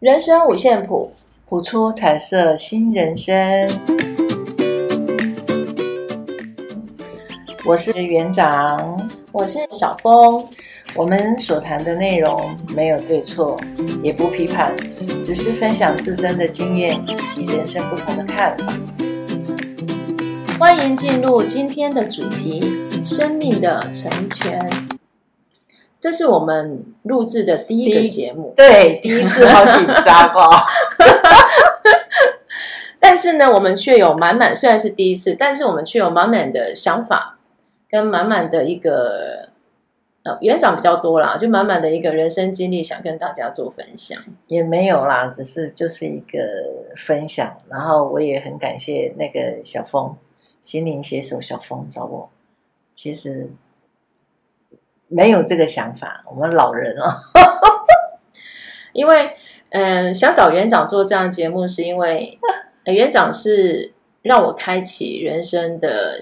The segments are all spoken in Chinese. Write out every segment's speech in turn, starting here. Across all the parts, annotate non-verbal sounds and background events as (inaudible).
人生五线谱，谱出彩色新人生。我是园长，我是小峰。我们所谈的内容没有对错，也不批判，只是分享自身的经验以及人生不同的看法。欢迎进入今天的主题：生命的成全。这是我们录制的第一个节目，对，(laughs) 第一次好紧张哦。(laughs) 但是呢，我们却有满满，虽然是第一次，但是我们却有满满的想法，跟满满的一个呃，园长比较多啦，就满满的一个人生经历，想跟大家做分享。也没有啦，只是就是一个分享。然后我也很感谢那个小峰，心灵写手小峰找我，其实。没有这个想法，我们老人啊，(laughs) 因为嗯、呃，想找园长做这样的节目，是因为 (laughs) 园长是让我开启人生的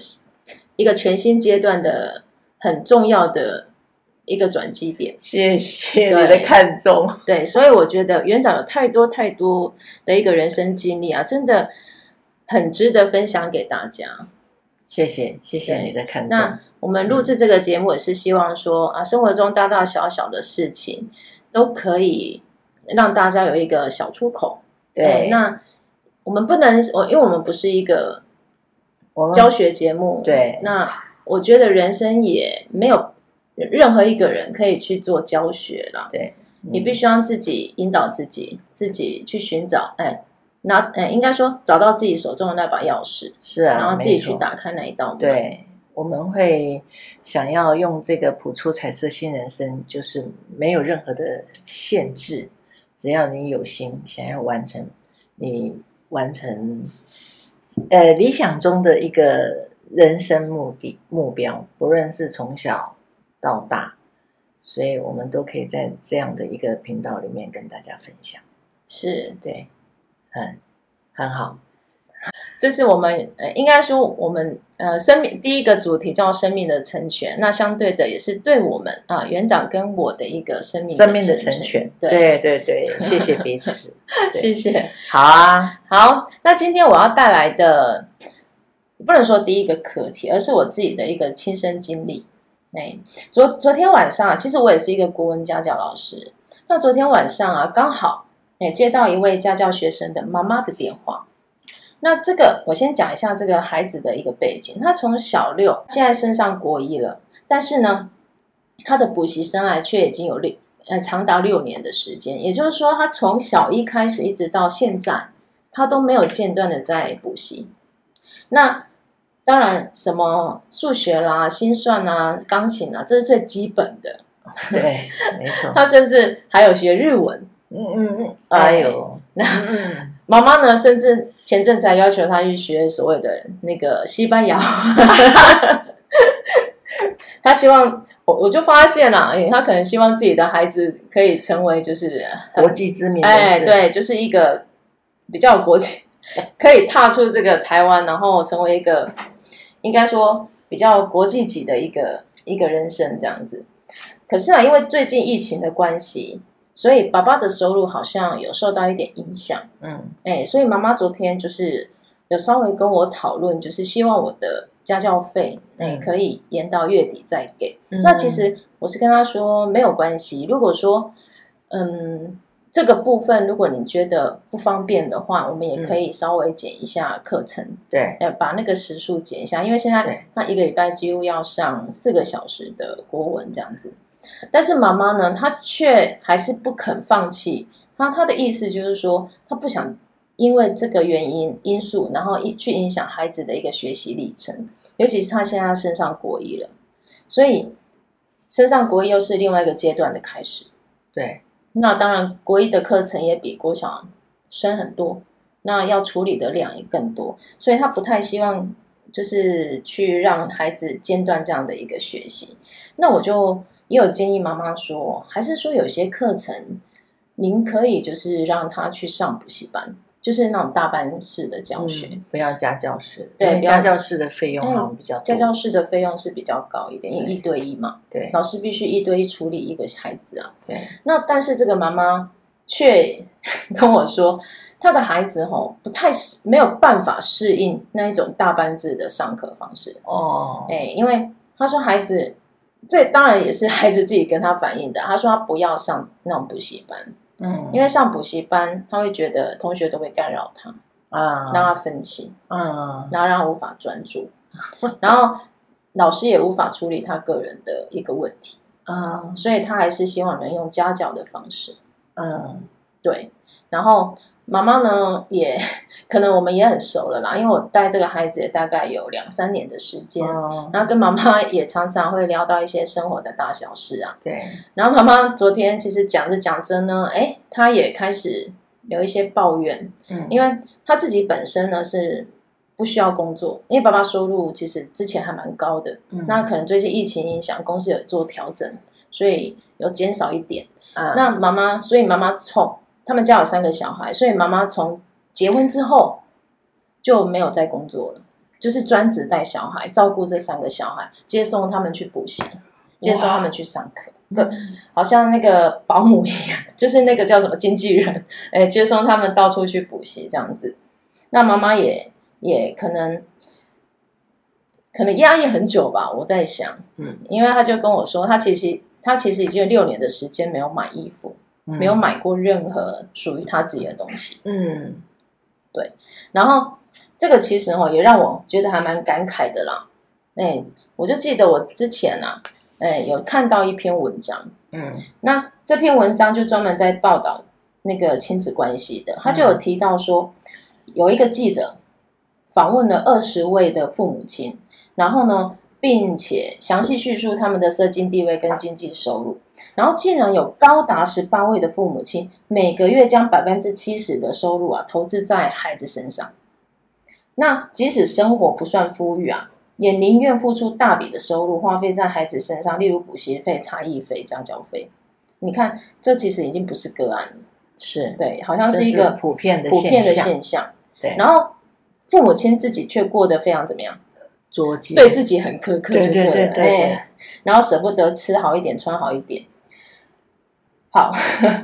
一个全新阶段的很重要的一个转机点。谢谢你的看重，对，所以我觉得园长有太多太多的一个人生经历啊，真的很值得分享给大家。谢谢，谢谢你的看重。那我们录制这个节目也是希望说啊，生活中大大小小的事情都可以让大家有一个小出口。对，对，那我们不能，我因为我们不是一个教学节目。对，那我觉得人生也没有任何一个人可以去做教学了。对，你必须让自己引导自己，自己去寻找。哎。拿，呃，应该说找到自己手中的那把钥匙，是啊，然后自己去打开那一道门。对，我们会想要用这个谱出彩色新人生，就是没有任何的限制，只要你有心，想要完成，你完成，呃，理想中的一个人生目的目标，不论是从小到大，所以我们都可以在这样的一个频道里面跟大家分享。是，对。很很好，这是我们呃，应该说我们呃，生命第一个主题叫生命的成全。那相对的也是对我们啊，园长跟我的一个生命生命的成全。对对对对，谢谢彼此，(laughs) 谢谢。好啊，好。那今天我要带来的不能说第一个课题，而是我自己的一个亲身经历。哎，昨昨天晚上，其实我也是一个国文家教老师。那昨天晚上啊，刚好。也接到一位家教学生的妈妈的电话，那这个我先讲一下这个孩子的一个背景。他从小六，现在升上国一了，但是呢，他的补习生涯却已经有六呃长达六年的时间。也就是说，他从小一开始一直到现在，他都没有间断的在补习。那当然，什么数学啦、心算啦、钢琴啊，这是最基本的。对，没错。(laughs) 他甚至还有学日文。嗯嗯嗯，哎呦，那 (laughs) 妈妈呢？甚至前阵子还要求他去学所谓的那个西班牙话。(laughs) 他希望我，我就发现了，他可能希望自己的孩子可以成为就是国际知名。哎，对，就是一个比较国际，(laughs) 可以踏出这个台湾，然后成为一个应该说比较国际级的一个一个人生这样子。可是啊，因为最近疫情的关系。所以爸爸的收入好像有受到一点影响，嗯，哎，所以妈妈昨天就是有稍微跟我讨论，就是希望我的家教费，哎，可以延到月底再给。嗯、那其实我是跟他说没有关系，如果说，嗯，这个部分如果你觉得不方便的话，我们也可以稍微减一下课程，嗯、对，把那个时数减一下，因为现在他一个礼拜几乎要上四个小时的国文这样子。但是妈妈呢，她却还是不肯放弃。那她的意思就是说，她不想因为这个原因因素，然后一去影响孩子的一个学习历程。尤其是她现在要升上国一了，所以升上国一又是另外一个阶段的开始。对，那当然国一的课程也比国小深很多，那要处理的量也更多，所以她不太希望就是去让孩子间断这样的一个学习。那我就。也有建议妈妈说，还是说有些课程，您可以就是让他去上补习班，就是那种大班式的教学，嗯、不要家教式。对，家教式的费用好像比较多，家教式的费用是比较高一点，因为一对一嘛。对，老师必须一对一处理一个孩子啊。对。那但是这个妈妈，却跟我说，他的孩子吼不太没有办法适应那一种大班制的上课方式哦，哎，因为他说孩子，这当然也是孩子自己跟他反映的。他说他不要上那种补习班，嗯，因为上补习班他会觉得同学都会干扰他啊，让他分心，嗯，然后让他无法专注，然后老师也无法处理他个人的一个问题啊，所以他还是希望能用家教的方式，嗯，对，然后。妈妈呢，也 (laughs) 可能我们也很熟了啦，因为我带这个孩子也大概有两三年的时间，哦、然后跟妈妈也常常会聊到一些生活的大小事啊。对，然后妈妈昨天其实讲着讲着呢，哎，她也开始有一些抱怨，嗯，因为她自己本身呢是不需要工作，因为爸爸收入其实之前还蛮高的，嗯、那可能最近疫情影响，公司有做调整，所以有减少一点。啊，那妈妈，所以妈妈从。他们家有三个小孩，所以妈妈从结婚之后就没有再工作了，就是专职带小孩，照顾这三个小孩，接送他们去补习，接送他们去上课，好像那个保姆一样，(laughs) 就是那个叫什么经纪人，哎，接送他们到处去补习这样子。那妈妈也也可能可能压抑很久吧，我在想，嗯，因为他就跟我说，他其实他其实已经有六年的时间没有买衣服。没有买过任何属于他自己的东西。嗯，对。然后这个其实哈也让我觉得还蛮感慨的啦。哎，我就记得我之前啊，哎，有看到一篇文章。嗯。那这篇文章就专门在报道那个亲子关系的。他就有提到说，有一个记者访问了二十位的父母亲，然后呢，并且详细叙述他们的社经地位跟经济收入。然后竟然有高达十八位的父母亲，每个月将百分之七十的收入啊投资在孩子身上。那即使生活不算富裕啊，也宁愿付出大笔的收入花费在孩子身上，例如补习费、差异费、家教费。你看，这其实已经不是个案了，是对，好像是一个普遍的普遍的现象。对，然后父母亲自己却过得非常怎么样？对自己很苛刻，对对对对，对，哎，然后舍不得吃好一点，穿好一点。好，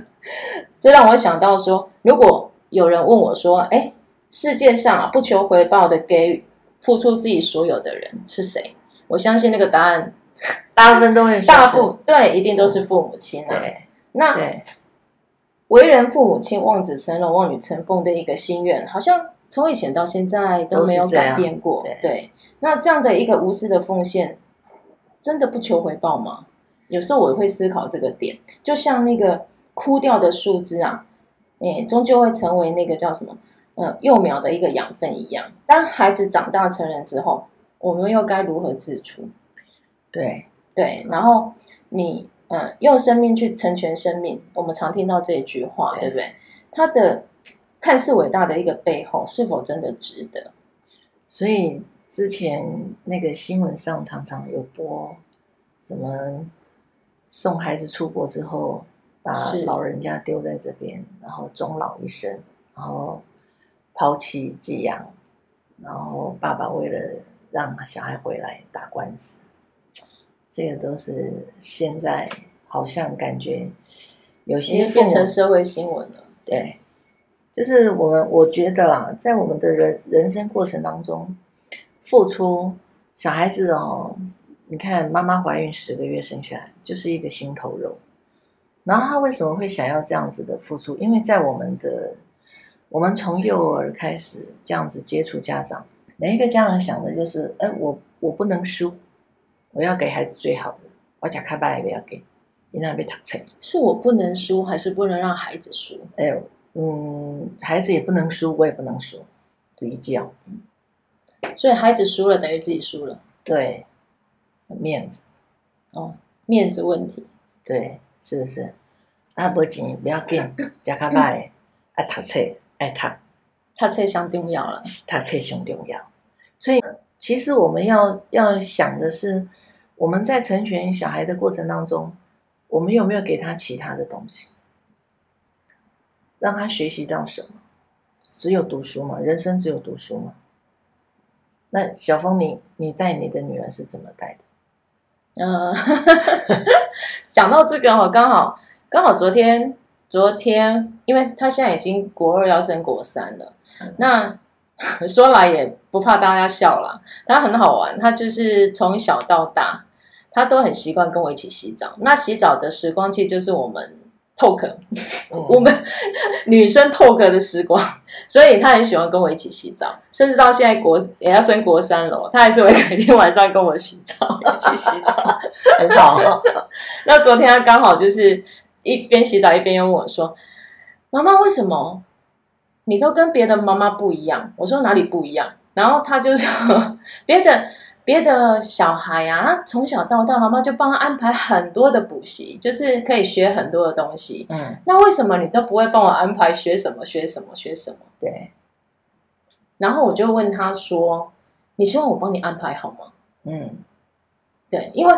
(laughs) 这让我想到说，如果有人问我说：“哎，世界上啊，不求回报的给予、付出自己所有的人是谁？”我相信那个答案，(laughs) 大部分都会大部对，一定都是父母亲啊。那对为人父母亲望子成龙、望女成凤的一个心愿，好像从以前到现在都没有改变过。对，对，那这样的一个无私的奉献，真的不求回报吗？有时候我会思考这个点，就像那个枯掉的树枝啊，哎，终究会成为那个叫什么，嗯，幼苗的一个养分一样。当孩子长大成人之后，我们又该如何自处？对对，然后你嗯，用生命去成全生命，我们常听到这一句话，对，对不对？它的看似伟大的一个背后，是否真的值得？所以之前那个新闻上常常有播什么？送孩子出国之后，把老人家丢在这边，然后终老一生，然后抛弃寄养，然后爸爸为了让小孩回来打官司，这个都是现在好像感觉有些变成社会新闻了。对，就是我们我觉得啦，在我们的人人生过程当中，付出小孩子哦。你看，妈妈怀孕十个月生下来就是一个心头肉，然后他为什么会想要这样子的付出？因为在我们的，我们从幼儿开始这样子接触家长，每一个家长想的就是：哎，我我不能输，我要给孩子最好的，我讲开爸也不要给，你那边打成。是我不能输，还是不能让孩子输？哎，嗯，孩子也不能输，我也不能输，比较。所以孩子输了等于自己输了。对。面子，哦，面子问题，对，是不是？啊，没钱不要紧，加卡拜，爱读册，爱读，读册相重要了，读册相重要。所以，其实我们要要想的是，我们在成全小孩的过程当中，我们有没有给他其他的东西，让他学习到什么？只有读书吗？人生只有读书吗？那小峰，你你带你的女儿是怎么带的？嗯，(laughs) 讲到这个哈，刚好刚好昨天昨天，因为他现在已经国二要升国三了，嗯、那 (laughs) 说来也不怕大家笑了，他很好玩，他就是从小到大，他都很习惯跟我一起洗澡。那洗澡的时光其实就是我们 talk，、嗯、我们 (laughs) 女生 talk 的时光，所以他很喜欢跟我一起洗澡，甚至到现在国也要升国三了，他还是会 (laughs) 每天晚上跟我洗澡，一起洗澡，(laughs) 很好。那昨天他刚好就是。一边洗澡一边又问我说：“妈妈，为什么你都跟别的妈妈不一样？”我说：“哪里不一样？”然后他就说：“别的别的小孩啊，从小到大，妈妈就帮他安排很多的补习，就是可以学很多的东西。嗯，那为什么你都不会帮我安排学什么学什么学什么？对。然后我就问他说：“你希望我帮你安排好吗？”嗯，对，因为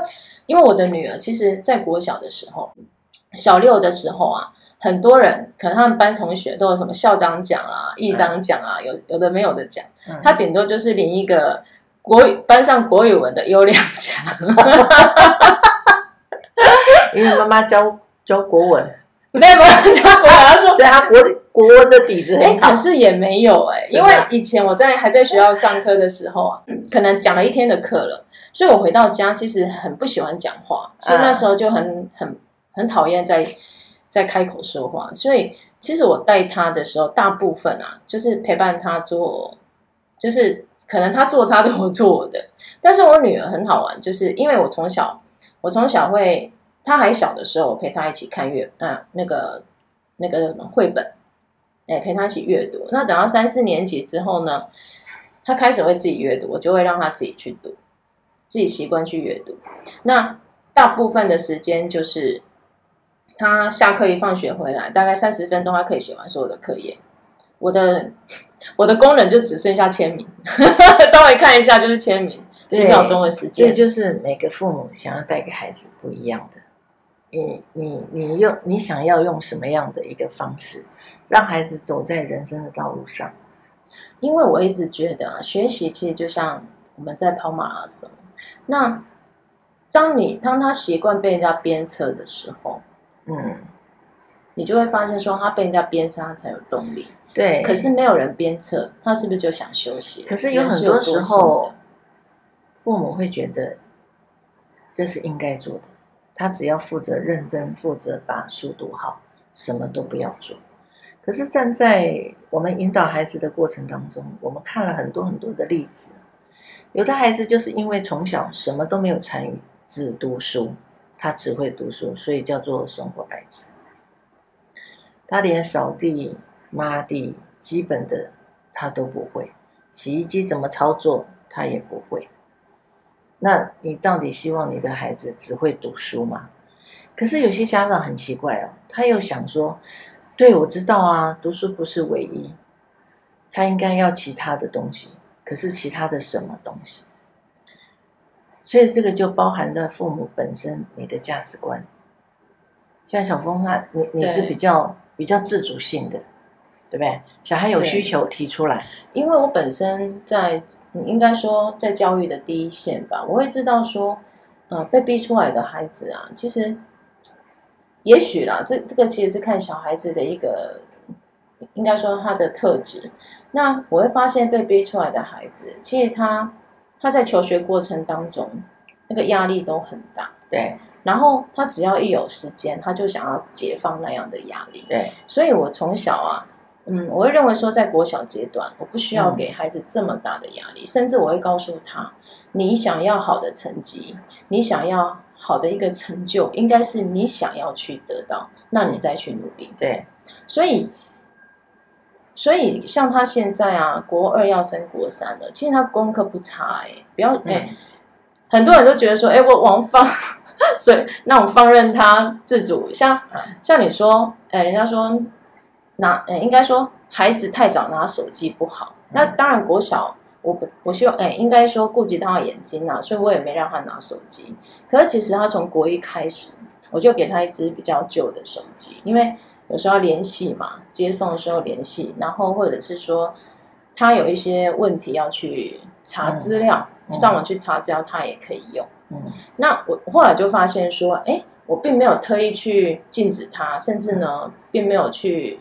因为我的女儿其实在国小的时候。小六的时候啊，很多人可能他们班同学都有什么校长奖啊、议长奖啊，有有的没有的奖，嗯、他顶多就是领一个国语班上国语文的优良家，(laughs) 因为妈妈教教国文，(laughs) 没有妈妈教国文，他说，所以他国国文的底子很好，可是也没有哎、欸，因为以前我在还在学校上课的时候啊，可能讲了一天的课了，所以我回到家其实很不喜欢讲话，所以那时候就很很。很讨厌在在开口说话，所以其实我带他的时候，大部分啊，就是陪伴他做，就是可能他做他的，我做我的。但是我女儿很好玩，就是因为我从小，我从小会，他还小的时候，我陪他一起看阅，啊，那个那个什么绘本，哎，陪他一起阅读。那等到三四年级之后呢，他开始会自己阅读，我就会让他自己去读，自己习惯去阅读。那大部分的时间就是。他下课一放学回来，大概三十分钟，他可以写完所有的课业。我的我的功能就只剩下签名，(laughs) 稍微看一下就是签名，几秒钟的时间。这就是每个父母想要带给孩子不一样的。你你你用你想要用什么样的一个方式，让孩子走在人生的道路上？因为我一直觉得啊，学习其实就像我们在跑马拉松。那当你当他习惯被人家鞭策的时候，嗯，你就会发现说，他被人家鞭策，他才有动力。对，可是没有人鞭策，他是不是就想休息？可是有很多时候，父母会觉得这是应该做的，他只要负责认真，负责把书读好，什么都不要做。可是站在我们引导孩子的过程当中，我们看了很多很多的例子，有的孩子就是因为从小什么都没有参与，只读书。他只会读书，所以叫做生活白痴。他连扫地、抹地基本的他都不会，洗衣机怎么操作他也不会。那你到底希望你的孩子只会读书吗？可是有些家长很奇怪哦，他又想说：对，我知道啊，读书不是唯一，他应该要其他的东西。可是其他的什么东西？所以这个就包含在父母本身你的价值观。像小峰他，你你是比较比较自主性的，对不对？小孩有需求提出来。因为我本身在，你应该说在教育的第一线吧，我会知道说，呃，被逼出来的孩子啊，其实，也许啦，这这个其实是看小孩子的一个，应该说他的特质。那我会发现被逼出来的孩子，其实他。他在求学过程当中，那个压力都很大，对。然后他只要一有时间，他就想要解放那样的压力，对。所以我从小啊，嗯，我会认为说，在国小阶段，我不需要给孩子这么大的压力，嗯、甚至我会告诉他，你想要好的成绩，你想要好的一个成就，应该是你想要去得到，那你再去努力，对。所以。所以像他现在啊，国二要升国三了，其实他功课不差哎、欸，不要哎、欸，很多人都觉得说，哎、欸，我往放，(laughs) 所以那我放任他自主，像像你说，哎、欸，人家说拿，哎、欸，应该说孩子太早拿手机不好，那当然国小，我不，我希望，哎、欸，应该说顾及他的眼睛啊，所以我也没让他拿手机，可是其实他从国一开始，我就给他一只比较旧的手机，因为。有时候要联系嘛，接送的时候联系，然后或者是说他有一些问题要去查资料，嗯、上网去查资料，他也可以用。嗯，那我后来就发现说，哎，我并没有特意去禁止他，甚至呢，并没有去，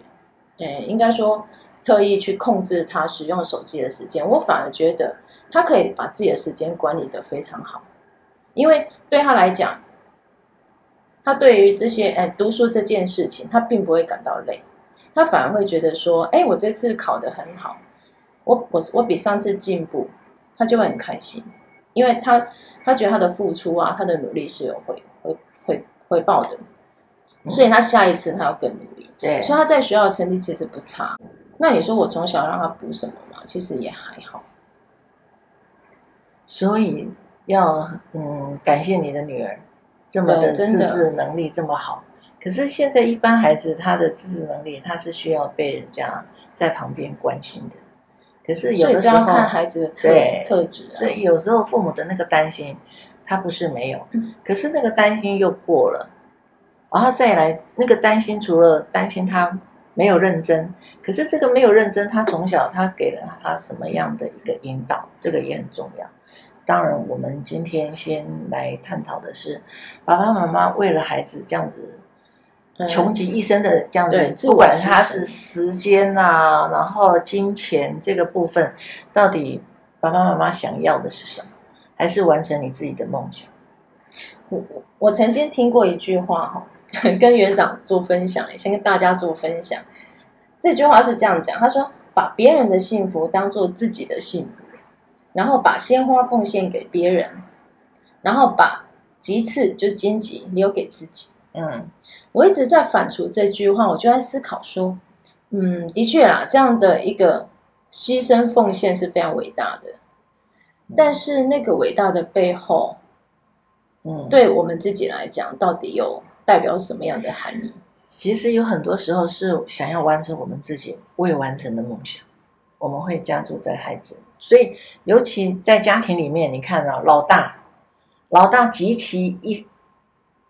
呃，应该说特意去控制他使用手机的时间。我反而觉得他可以把自己的时间管理的非常好，因为对他来讲，他对于这些，哎，读书这件事情，他并不会感到累，他反而会觉得说，哎，我这次考得很好，我我我比上次进步，他就会很开心，因为他他觉得他的付出啊，他的努力是有回回回回报的，所以他下一次他要更努力。对，所以他在学校的成绩其实不差。那你说我从小让他补什么嘛？其实也还好。所以要嗯感谢你的女儿。这么的自制能力这么好，可是现在一般孩子他的自制能力，他是需要被人家在旁边关心的。可是有的时候看孩子的特特质，啊所以有时候父母的那个担心，他不是没有，可是那个担心又过了，然后再来那个担心，除了担心他没有认真，可是这个没有认真，他从小他给了他什么样的一个引导，这个也很重要。当然，我们今天先来探讨的是，爸爸妈妈为了孩子这样子穷极一生的这样子，嗯、不管他是时间啊，然后金钱这个部分，到底爸爸妈妈想要的是什么？还是完成你自己的梦想？我我曾经听过一句话哈，(laughs) 跟园长做分享，先跟大家做分享。这句话是这样讲，他说：“把别人的幸福当做自己的幸福。”然后把鲜花奉献给别人，然后把吉次就荆棘留给自己。嗯，我一直在反刍这句话，我就在思考说，嗯，的确啦，这样的一个牺牲奉献是非常伟大的，但是那个伟大的背后，嗯，对我们自己来讲，到底有代表什么样的含义？其实有很多时候是想要完成我们自己未完成的梦想，我们会加注在孩子。所以，尤其在家庭里面，你看啊，老大，老大极其一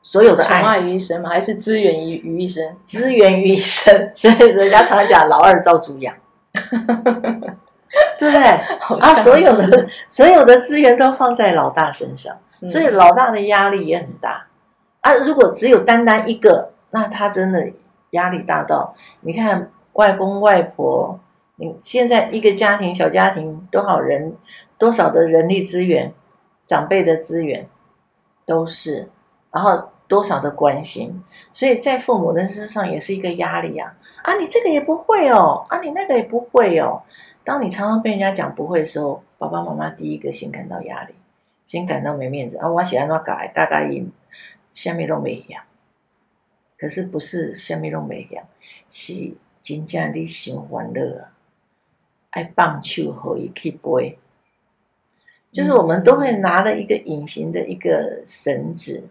所有的爱，宠爱于一身吗？还是资源于于一身？资源于一身，(laughs) 所以人家常讲老二照猪养，(laughs) 对不对？啊，所有的所有的资源都放在老大身上，所以老大的压力也很大啊。如果只有单单一个，那他真的压力大到，你看外公外婆。你现在一个家庭，小家庭多少人，多少的人力资源，长辈的资源都是，然后多少的关心，所以在父母的身上也是一个压力啊！啊，你这个也不会哦，啊，你那个也不会哦。当你常常被人家讲不会的时候，爸爸妈妈第一个先感到压力，先感到没面子啊！我喜欢那改，大概因下面都没一样，可是不是下面都没一样，是真正你想欢乐啊。爱棒球和一匹杯，就是我们都会拿了一个隐形的一个绳子，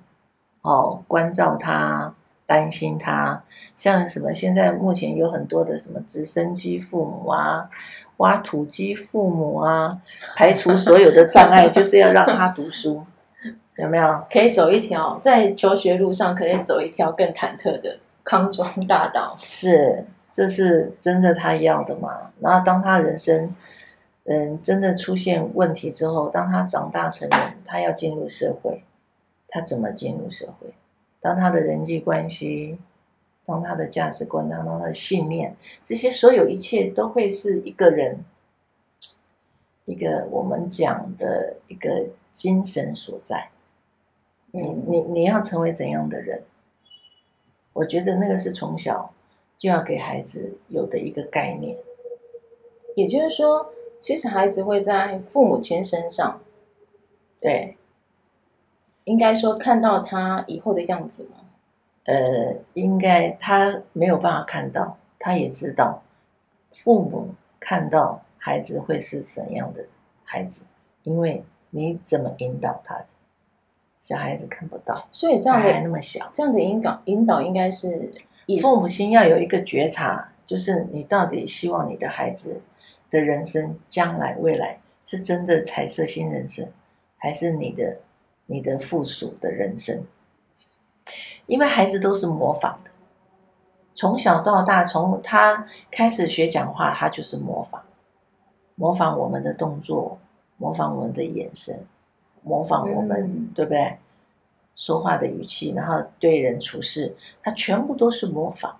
哦，关照他，担心他。像什么现在目前有很多的什么直升机父母啊，挖土机父母啊，排除所有的障碍，就是要让他读书，(laughs) 有没有？可以走一条在求学路上可以走一条更忐忑的康庄大道。是。这是真的他要的嘛？然后当他人生，嗯，真的出现问题之后，当他长大成人，他要进入社会，他怎么进入社会？当他的人际关系，当他的价值观，当他的信念，这些所有一切都会是一个人，一个我们讲的一个精神所在。你，你你要成为怎样的人？我觉得那个是从小。就要给孩子有的一个概念，也就是说，其实孩子会在父母亲身上，对，应该说看到他以后的样子吗？呃，应该他没有办法看到，他也知道父母看到孩子会是怎样的孩子，因为你怎么引导他的，小孩子看不到，所以这样的还那么小，这样的引导引导应该是。父母亲要有一个觉察，就是你到底希望你的孩子的人生将来未来是真的彩色新人生，还是你的你的附属的人生？因为孩子都是模仿的，从小到大，从他开始学讲话，他就是模仿，模仿我们的动作，模仿我们的眼神，模仿我们，嗯、对不对？说话的语气，然后对人处事，他全部都是模仿。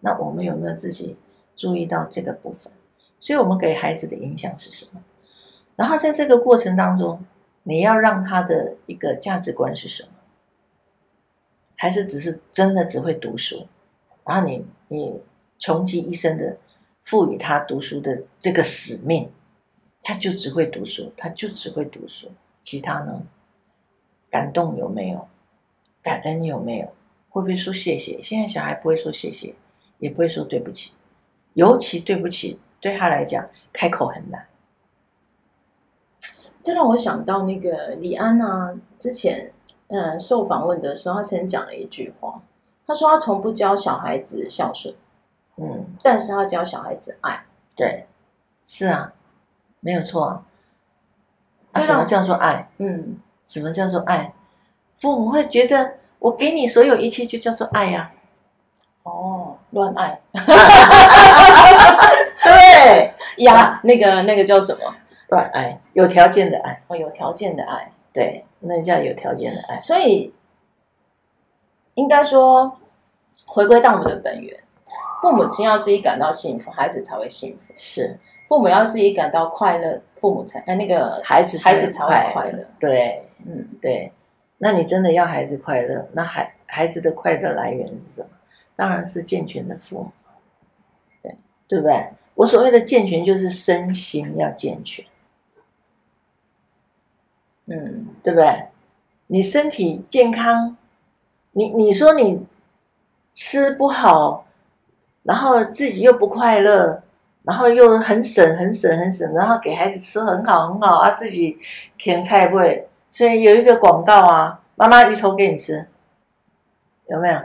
那我们有没有自己注意到这个部分？所以我们给孩子的影响是什么？然后在这个过程当中，你要让他的一个价值观是什么？还是只是真的只会读书？然后你你穷极一生的赋予他读书的这个使命，他就只会读书，他就只会读书，其他呢？感动有没有？感恩有没有？会不会说谢谢？现在小孩不会说谢谢，也不会说对不起，尤其对不起对他来讲开口很难。这让我想到那个李安啊，之前嗯受访问的时候，他曾经讲了一句话，他说他从不教小孩子孝顺，嗯，但是他教小孩子爱，对，是啊，没有错啊。啊什么叫做爱？嗯。什么叫做爱？父母会觉得我给你所有一切就叫做爱呀、啊？哦，乱爱。(laughs) (laughs) 对 (laughs) 呀，那个那个叫什么？乱爱，有条件的爱。哦，有条件的爱。对，那叫有条件的爱。所以应该说，回归到我们的本源，父母亲要自己感到幸福，孩子才会幸福。是。父母要自己感到快乐，父母才哎那个孩子孩子才会快乐。对，嗯，对。那你真的要孩子快乐，那孩孩子的快乐来源是什么？当然是健全的父母。对，对不对？我所谓的健全，就是身心要健全。嗯，对不对？你身体健康，你你说你吃不好，然后自己又不快乐。然后又很省很省很省，然后给孩子吃很好很好啊，自己甜菜味。所以有一个广告啊，妈妈鱼头给你吃，有没有？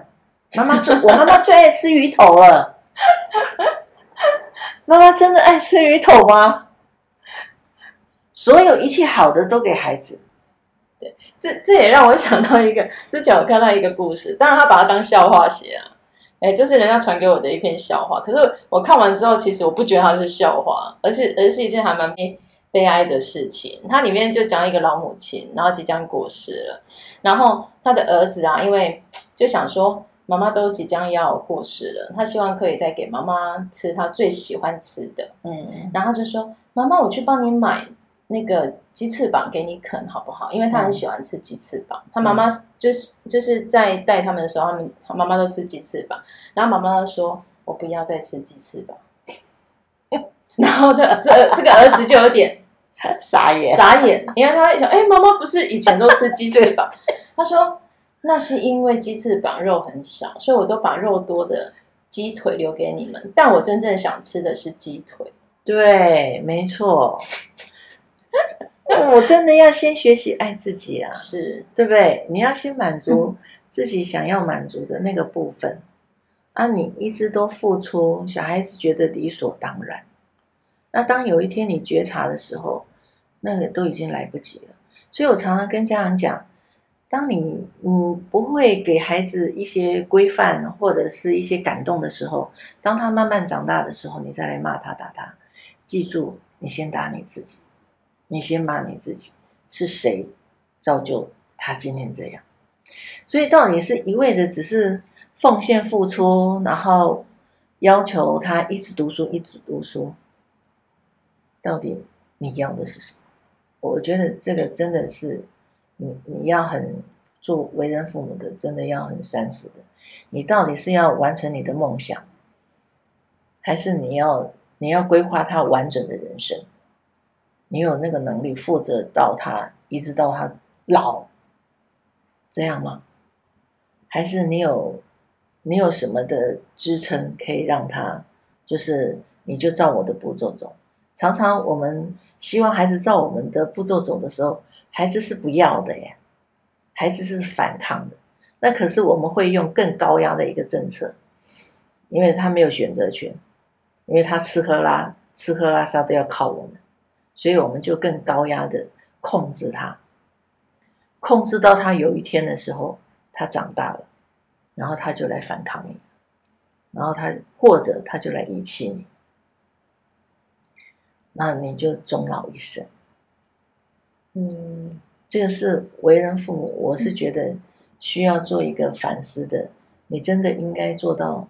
妈妈最我妈妈最爱吃鱼头了。(laughs) 妈妈真的爱吃鱼头吗？所有一切好的都给孩子。对，这这也让我想到一个，之前我看到一个故事，当然他把它当笑话写啊。哎，这是人家传给我的一篇笑话。可是我看完之后，其实我不觉得它是笑话，而是而是一件还蛮悲悲哀的事情。它里面就讲一个老母亲，然后即将过世了，然后他的儿子啊，因为就想说妈妈都即将要过世了，他希望可以再给妈妈吃他最喜欢吃的，嗯，然后就说妈妈，我去帮你买。那个鸡翅膀给你啃好不好？因为他很喜欢吃鸡翅膀。嗯、他妈妈就是就是在带他们的时候，他们妈妈都吃鸡翅膀。然后妈妈说：“我不要再吃鸡翅膀。(laughs) ”然后的这这个儿子就有点 (laughs) 傻眼傻眼，因为他会想：“哎，妈妈不是以前都吃鸡翅膀？”他说：“那是因为鸡翅膀肉很少，所以我都把肉多的鸡腿留给你们。但我真正想吃的是鸡腿。”对，没错。(laughs) 我真的要先学习爱自己啊，是对不对？你要先满足自己想要满足的那个部分，嗯、啊，你一直都付出，小孩子觉得理所当然。那当有一天你觉察的时候，那个都已经来不及了。所以我常常跟家长讲，当你嗯不会给孩子一些规范或者是一些感动的时候，当他慢慢长大的时候，你再来骂他打他，记住，你先打你自己。你先骂你自己，是谁造就他今天这样？所以到底是一味的只是奉献付出，然后要求他一直读书，一直读书，到底你要的是什么？我觉得这个真的是你你要很做为人父母的，真的要很三思的。你到底是要完成你的梦想，还是你要你要规划他完整的人生？你有那个能力负责到他一直到他老，这样吗？还是你有你有什么的支撑可以让他就是你就照我的步骤走？常常我们希望孩子照我们的步骤走的时候，孩子是不要的呀，孩子是反抗的。那可是我们会用更高压的一个政策，因为他没有选择权，因为他吃喝拉吃喝拉撒都要靠我们。所以我们就更高压的控制他，控制到他有一天的时候，他长大了，然后他就来反抗你，然后他或者他就来遗弃你，那你就终老一生。嗯，这个是为人父母，我是觉得需要做一个反思的。你真的应该做到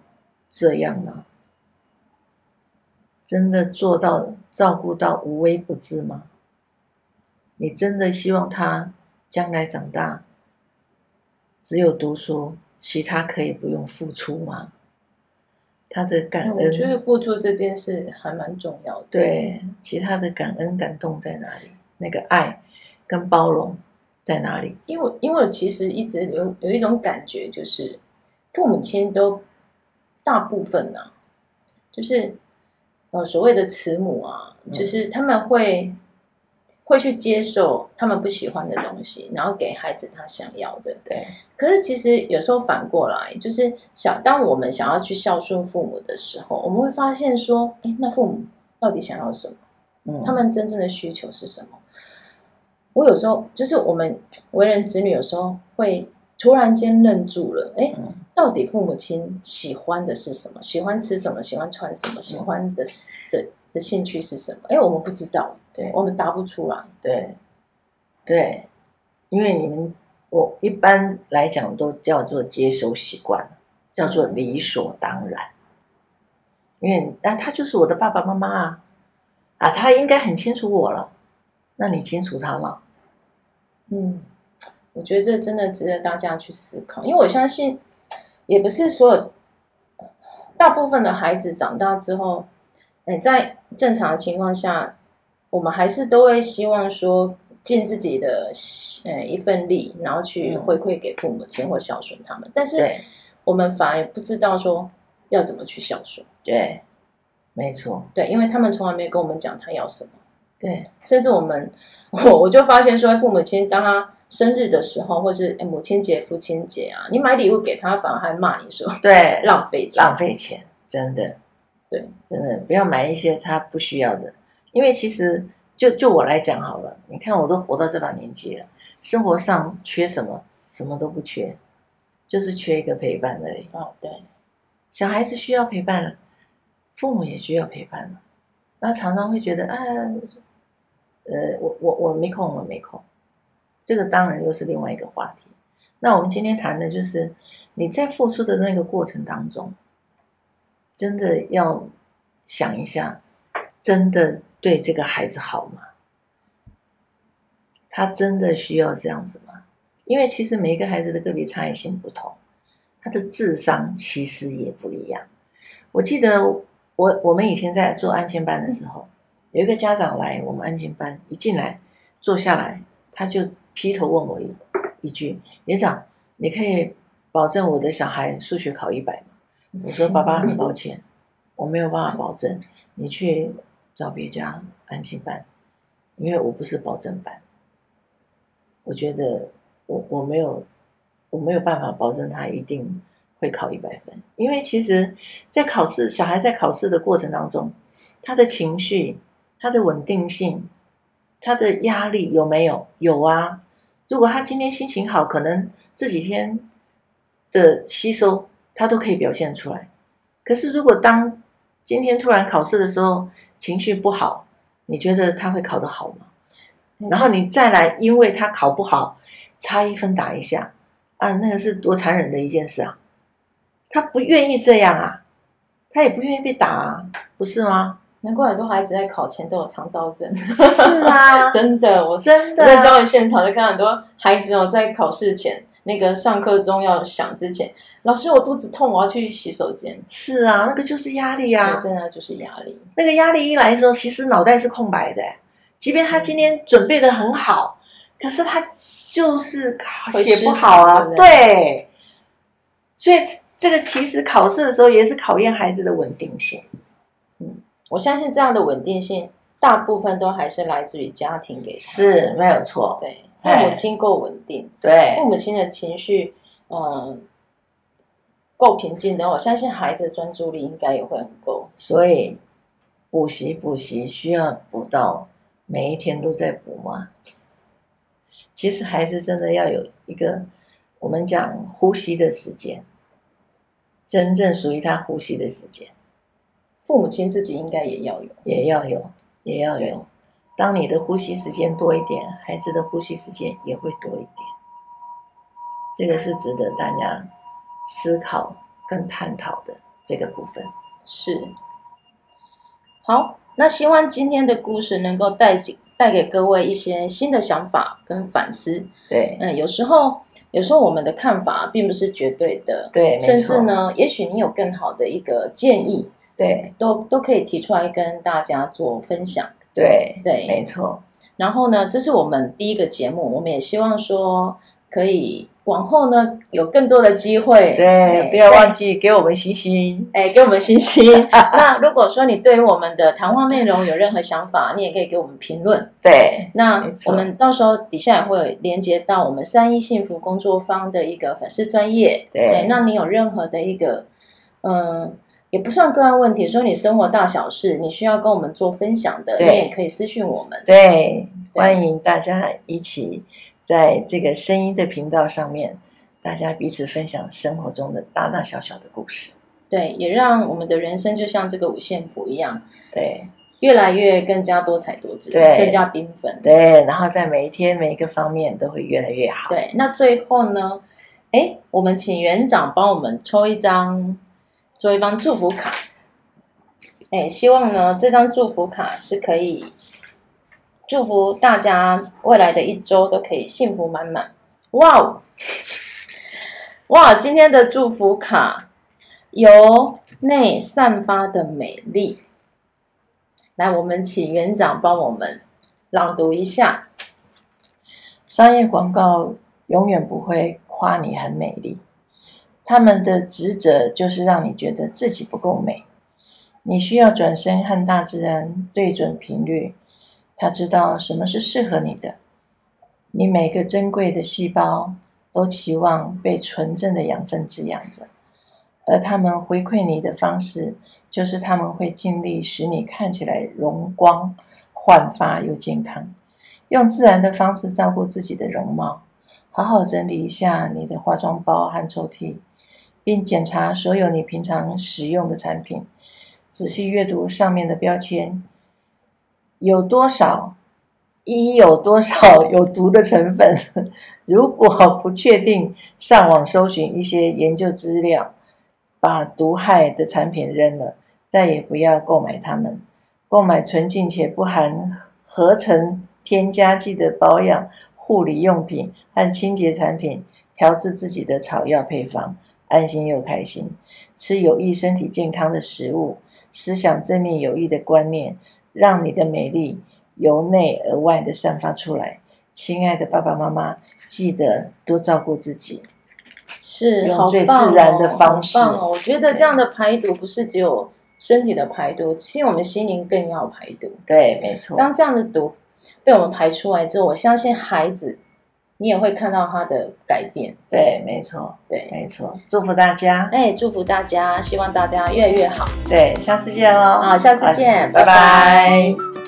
这样吗？真的做到照顾到无微不至吗？你真的希望他将来长大只有读书，其他可以不用付出吗？他的感恩，我觉得付出这件事还蛮重要的。对，其他的感恩感动在哪里？那个爱跟包容在哪里？因为，因为其实一直有有一种感觉，就是父母亲都大部分呢、啊，就是呃所谓的慈母啊，就是他们会。嗯会去接受他们不喜欢的东西，然后给孩子他想要的。对。可是其实有时候反过来，就是想当我们想要去孝顺父母的时候，我们会发现说，哎，那父母到底想要什么？嗯，他们真正的需求是什么？我有时候就是我们为人子女，有时候会突然间愣住了。哎，到底父母亲喜欢的是什么？喜欢吃什么？喜欢穿什么？喜欢的的的兴趣是什么？哎，我们不知道。对，我们答不出来。对，对，因为你们我一般来讲都叫做接收习惯，叫做理所当然。因为那他就是我的爸爸妈妈啊，啊，他应该很清楚我了。那你清楚他吗？嗯，我觉得这真的值得大家去思考，因为我相信，也不是所有大部分的孩子长大之后，哎，在正常的情况下。我们还是都会希望说尽自己的呃一份力，然后去回馈给父母亲或孝顺他们。但是我们反而不知道说要怎么去孝顺。对，没错。对，因为他们从来没有跟我们讲他要什么。对，甚至我们我 (laughs) 我就发现说，父母亲当他生日的时候，或是母亲节、父亲节啊，你买礼物给他，反而还骂你说对 (laughs) 浪费钱，浪费钱，真的，对，真的不要买一些他不需要的。因为其实就就我来讲好了，你看我都活到这把年纪了，生活上缺什么？什么都不缺，就是缺一个陪伴而已。哦，对，小孩子需要陪伴了，父母也需要陪伴了。那常常会觉得，啊，呃，我我我没空，我没空。这个当然又是另外一个话题。那我们今天谈的就是你在付出的那个过程当中，真的要想一下，真的。对这个孩子好吗？他真的需要这样子吗？因为其实每一个孩子的个别差异性不同，他的智商其实也不一样。我记得我我们以前在做安亲班的时候，有一个家长来我们安亲班，一进来坐下来，他就劈头问我一一句：“园长，你可以保证我的小孩数学考一百吗？”我说：“爸爸很抱歉，(laughs) 我没有办法保证。你去。”找别家安亲班，因为我不是保证班。我觉得我我没有我没有办法保证他一定会考一百分，因为其实，在考试小孩在考试的过程当中，他的情绪、他的稳定性、他的压力有没有？有啊。如果他今天心情好，可能这几天的吸收他都可以表现出来。可是如果当今天突然考试的时候，情绪不好，你觉得他会考得好吗？然后你再来，因为他考不好，差一分打一下，啊，那个是多残忍的一件事啊！他不愿意这样啊，他也不愿意被打啊，不是吗？难怪很多孩子在考前都有肠躁症。是啊，(laughs) 真的，我真的在教育现场就看很多孩子哦，在考试前。那个上课钟要响之前，老师，我肚子痛，我要去洗手间。是啊，那个就是压力啊，真的就是压力。那个压力一来的时候，其实脑袋是空白的。即便他今天准备的很好，可是他就是考写不好啊。对，对，所以这个其实考试的时候也是考验孩子的稳定性。嗯，我相信这样的稳定性，大部分都还是来自于家庭给。是，没有错。对。父母亲够稳定，对父母亲的情绪，嗯，够平静的话，我相信孩子的专注力应该也会很够。所以，补习补习需要补到每一天都在补吗？其实孩子真的要有一个我们讲呼吸的时间，真正属于他呼吸的时间。父母亲自己应该也要有，也要有，也要有。当你的呼吸时间多一点，孩子的呼吸时间也会多一点。这个是值得大家思考跟探讨的这个部分。是。好，那希望今天的故事能够带带给各位一些新的想法跟反思。对，嗯，有时候有时候我们的看法并不是绝对的，对，甚至呢，也许你有更好的一个建议，对，都都可以提出来跟大家做分享。对对，没错。然后呢，这是我们第一个节目，我们也希望说可以往后呢有更多的机会。对，不要忘记给我们星星，哎，给我们星星。(laughs) 那如果说你对于我们的谈话内容有任何想法，你也可以给我们评论。对，那我们到时候底下也会连接到我们三一幸福工作坊的一个粉丝专业。对，那你有任何的一个嗯。也不算个案问题，说你生活大小事，你需要跟我们做分享的，你也可以私讯我们。对，欢迎大家一起在这个声音的频道上面，大家彼此分享生活中的大大小小的故事。对，也让我们的人生就像这个五线谱一样，对，越来越更加多彩多姿，对，更加缤纷。对，然后在每一天每一个方面都会越来越好。对，那最后呢，哎，我们请园长帮我们抽一张。做一张祝福卡，哎，希望呢这张祝福卡是可以祝福大家未来的一周都可以幸福满满。哇哦，(laughs) 哇，今天的祝福卡由内散发的美丽，来，我们请园长帮我们朗读一下。商业广告永远不会夸你很美丽。他们的职责就是让你觉得自己不够美，你需要转身和大自然对准频率，他知道什么是适合你的。你每个珍贵的细胞都期望被纯正的养分滋养着，而他们回馈你的方式，就是他们会尽力使你看起来容光焕发又健康，用自然的方式照顾自己的容貌，好好整理一下你的化妆包和抽屉。并检查所有你平常使用的产品，仔细阅读上面的标签，有多少，一有多少有毒的成分。如果不确定，上网搜寻一些研究资料，把毒害的产品扔了，再也不要购买它们。购买纯净且不含合成添加剂的保养、护理用品和清洁产品，调制自己的草药配方。安心又开心，吃有益身体健康的食物，思想正面有益的观念，让你的美丽由内而外的散发出来。亲爱的爸爸妈妈，记得多照顾自己，是用最自然的方式。我觉得这样的排毒不是只有身体的排毒，其实我们心灵更要排毒。对，没错。当这样的毒被我们排出来之后，我相信孩子。你也会看到他的改变，对，没错，对，没错。祝福大家，哎，祝福大家，希望大家越来越好。对，下次见喽，好，下次见，拜拜。拜拜。